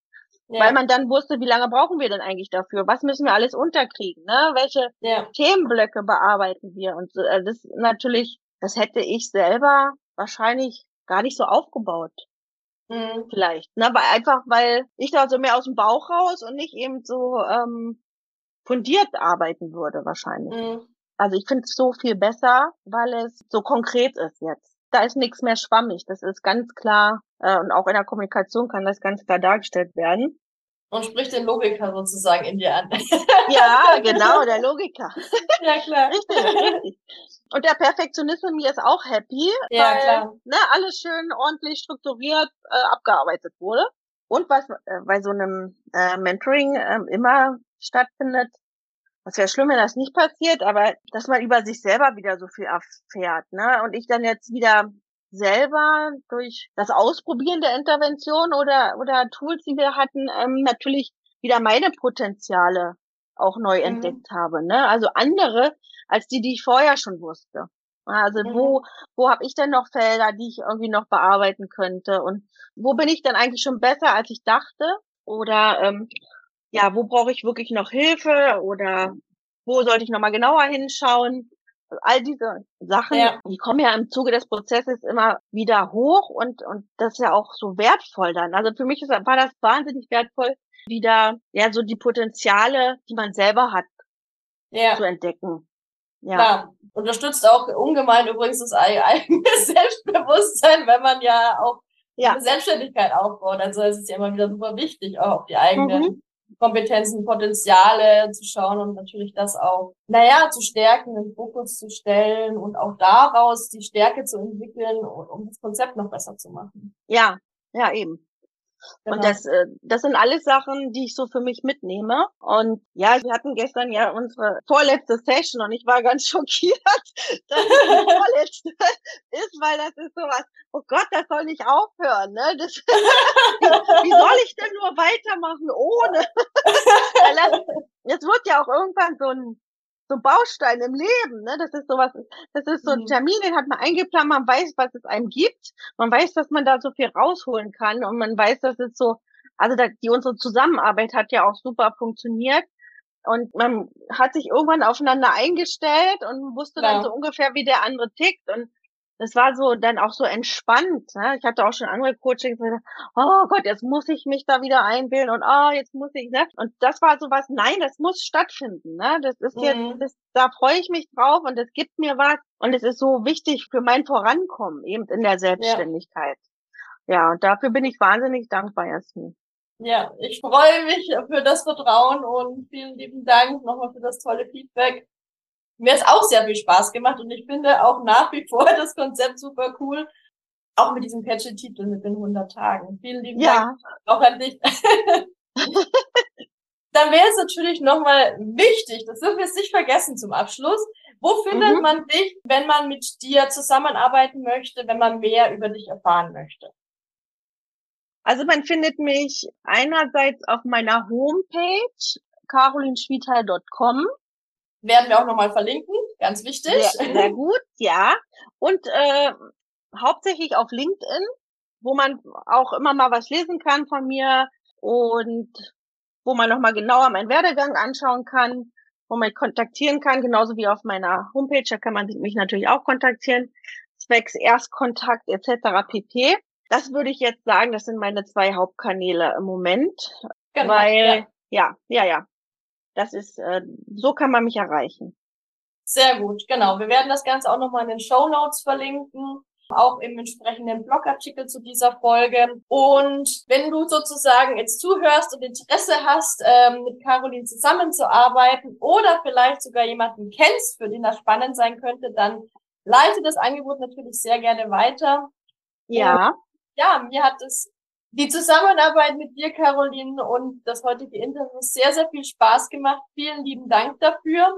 Ja. Weil man dann wusste, wie lange brauchen wir denn eigentlich dafür? Was müssen wir alles unterkriegen? Ne? Welche ja. Themenblöcke bearbeiten wir? Und äh, das natürlich, das hätte ich selber wahrscheinlich gar nicht so aufgebaut. Mhm. Vielleicht. Ne? Weil einfach, weil ich da so mehr aus dem Bauch raus und nicht eben so ähm, fundiert arbeiten würde, wahrscheinlich. Mhm. Also ich finde es so viel besser, weil es so konkret ist jetzt. Da ist nichts mehr schwammig. Das ist ganz klar, äh, und auch in der Kommunikation kann das ganz klar dargestellt werden. Und spricht den Logiker sozusagen in dir an. Ja, genau, der Logiker. Ja, klar. Richtig, richtig. Und der Perfektionist in mir ist auch happy, ja, weil klar. Ne, alles schön ordentlich strukturiert äh, abgearbeitet wurde. Und was äh, bei so einem äh, Mentoring äh, immer stattfindet, was wäre schlimm, wenn das nicht passiert, aber dass man über sich selber wieder so viel erfährt, ne? Und ich dann jetzt wieder selber durch das Ausprobieren der Intervention oder, oder Tools, die wir hatten, ähm, natürlich wieder meine Potenziale auch neu mhm. entdeckt habe. Ne? Also andere als die, die ich vorher schon wusste. Also mhm. wo, wo habe ich denn noch Felder, die ich irgendwie noch bearbeiten könnte? Und wo bin ich denn eigentlich schon besser, als ich dachte? Oder ähm, ja, wo brauche ich wirklich noch Hilfe? Oder wo sollte ich nochmal genauer hinschauen? all diese Sachen, ja. die kommen ja im Zuge des Prozesses immer wieder hoch und, und das ist ja auch so wertvoll dann. Also für mich ist, war das wahnsinnig wertvoll, wieder, ja, so die Potenziale, die man selber hat, ja. zu entdecken. Ja. Klar. Unterstützt auch ungemein übrigens das eigene Selbstbewusstsein, wenn man ja auch ja. eine Selbstständigkeit aufbaut. Also es ist ja immer wieder super wichtig, auch auf die eigenen mhm. Kompetenzen, Potenziale zu schauen und natürlich das auch, naja, zu stärken, den Fokus zu stellen und auch daraus die Stärke zu entwickeln, um das Konzept noch besser zu machen. Ja, ja, eben. Genau. Und das, äh, das sind alles Sachen, die ich so für mich mitnehme. Und ja, wir hatten gestern ja unsere vorletzte Session und ich war ganz schockiert, dass es die vorletzte ist, weil das ist sowas, oh Gott, das soll nicht aufhören. Ne? Das, wie, wie soll ich denn nur weitermachen ohne? Es wird ja auch irgendwann so ein so Baustein im Leben, ne? Das ist sowas, das ist so ein mhm. Termin, den hat man eingeplant, man weiß, was es einem gibt, man weiß, dass man da so viel rausholen kann und man weiß, dass es so, also da, die unsere Zusammenarbeit hat ja auch super funktioniert und man hat sich irgendwann aufeinander eingestellt und wusste ja. dann so ungefähr, wie der andere tickt und das war so dann auch so entspannt. Ne? Ich hatte auch schon andere Coachings, oh Gott, jetzt muss ich mich da wieder einbilden und oh, jetzt muss ich, ne? Und das war so was, nein, das muss stattfinden. Ne? Das ist mhm. jetzt, das, da freue ich mich drauf und das gibt mir was und es ist so wichtig für mein Vorankommen, eben in der Selbstständigkeit. Ja, ja und dafür bin ich wahnsinnig dankbar, Jasmin. Ja, ich freue mich für das Vertrauen und vielen lieben Dank nochmal für das tolle Feedback mir hat auch sehr viel Spaß gemacht und ich finde auch nach wie vor das Konzept super cool. Auch mit diesem catchy Titel mit den 100 Tagen. Vielen lieben ja. Dank auch an dich. Dann wäre es natürlich nochmal wichtig, das dürfen wir jetzt nicht vergessen zum Abschluss. Wo findet mhm. man dich, wenn man mit dir zusammenarbeiten möchte, wenn man mehr über dich erfahren möchte? Also man findet mich einerseits auf meiner Homepage carolinschwietal.com werden wir auch nochmal verlinken, ganz wichtig. Sehr, sehr gut, ja. Und äh, hauptsächlich auf LinkedIn, wo man auch immer mal was lesen kann von mir und wo man nochmal genauer meinen Werdegang anschauen kann, wo man kontaktieren kann, genauso wie auf meiner Homepage, da kann man mich natürlich auch kontaktieren, zwecks Erstkontakt etc. pp. Das würde ich jetzt sagen, das sind meine zwei Hauptkanäle im Moment. Genau, weil, ja, ja, ja, ja. Das ist, äh, so kann man mich erreichen. Sehr gut, genau. Wir werden das Ganze auch nochmal in den Show Notes verlinken, auch im entsprechenden Blogartikel zu dieser Folge. Und wenn du sozusagen jetzt zuhörst und Interesse hast, ähm, mit Caroline zusammenzuarbeiten oder vielleicht sogar jemanden kennst, für den das spannend sein könnte, dann leite das Angebot natürlich sehr gerne weiter. Ja. Und ja, mir hat es die Zusammenarbeit mit dir, Caroline, und das heutige Interview sehr, sehr viel Spaß gemacht. Vielen lieben Dank dafür.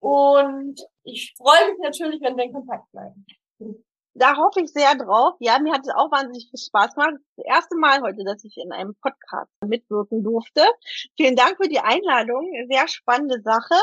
Und ich freue mich natürlich, wenn wir in Kontakt bleiben. Da hoffe ich sehr drauf. Ja, mir hat es auch wahnsinnig viel Spaß gemacht. Das erste Mal heute, dass ich in einem Podcast mitwirken durfte. Vielen Dank für die Einladung. Sehr spannende Sache.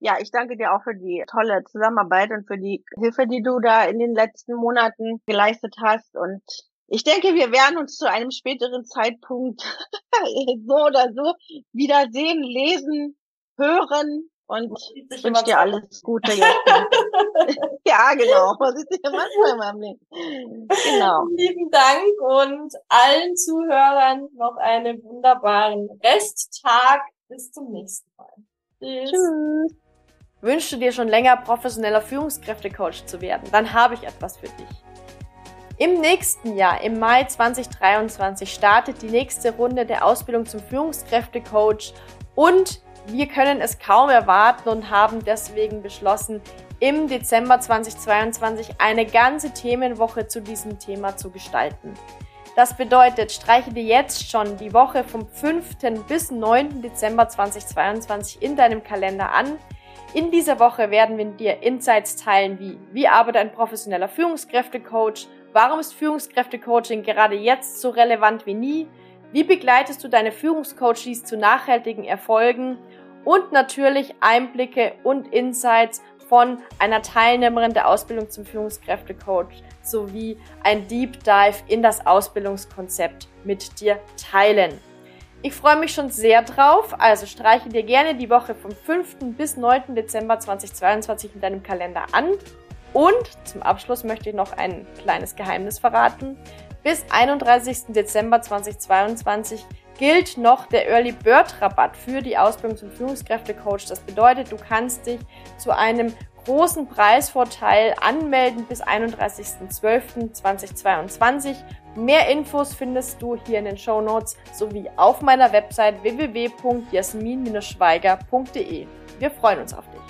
Ja, ich danke dir auch für die tolle Zusammenarbeit und für die Hilfe, die du da in den letzten Monaten geleistet hast. Und ich denke, wir werden uns zu einem späteren Zeitpunkt so oder so wiedersehen, lesen, hören und ich wünsche dir alles Gute. ja, genau. Was ist dir manchmal in meinem Leben? Genau. Lieben Dank und allen Zuhörern noch einen wunderbaren Resttag. Bis zum nächsten Mal. Tschüss. Tschüss. Wünschst du dir schon länger professioneller Führungskräftecoach zu werden? Dann habe ich etwas für dich. Im nächsten Jahr, im Mai 2023, startet die nächste Runde der Ausbildung zum Führungskräftecoach und wir können es kaum erwarten und haben deswegen beschlossen, im Dezember 2022 eine ganze Themenwoche zu diesem Thema zu gestalten. Das bedeutet, streiche dir jetzt schon die Woche vom 5. bis 9. Dezember 2022 in deinem Kalender an. In dieser Woche werden wir dir Insights teilen wie, wie arbeitet ein professioneller Führungskräftecoach, Warum ist Führungskräftecoaching gerade jetzt so relevant wie nie? Wie begleitest du deine Führungscoaches zu nachhaltigen Erfolgen? Und natürlich Einblicke und Insights von einer Teilnehmerin der Ausbildung zum Führungskräftecoach sowie ein Deep Dive in das Ausbildungskonzept mit dir teilen. Ich freue mich schon sehr drauf, also streiche dir gerne die Woche vom 5. bis 9. Dezember 2022 in deinem Kalender an und zum Abschluss möchte ich noch ein kleines Geheimnis verraten. Bis 31. Dezember 2022 gilt noch der Early Bird Rabatt für die Ausbildung zum Führungskräftecoach. Das bedeutet, du kannst dich zu einem großen Preisvorteil anmelden bis 31.12.2022. Mehr Infos findest du hier in den Show Notes sowie auf meiner Website www.jasmin-schweiger.de. Wir freuen uns auf dich.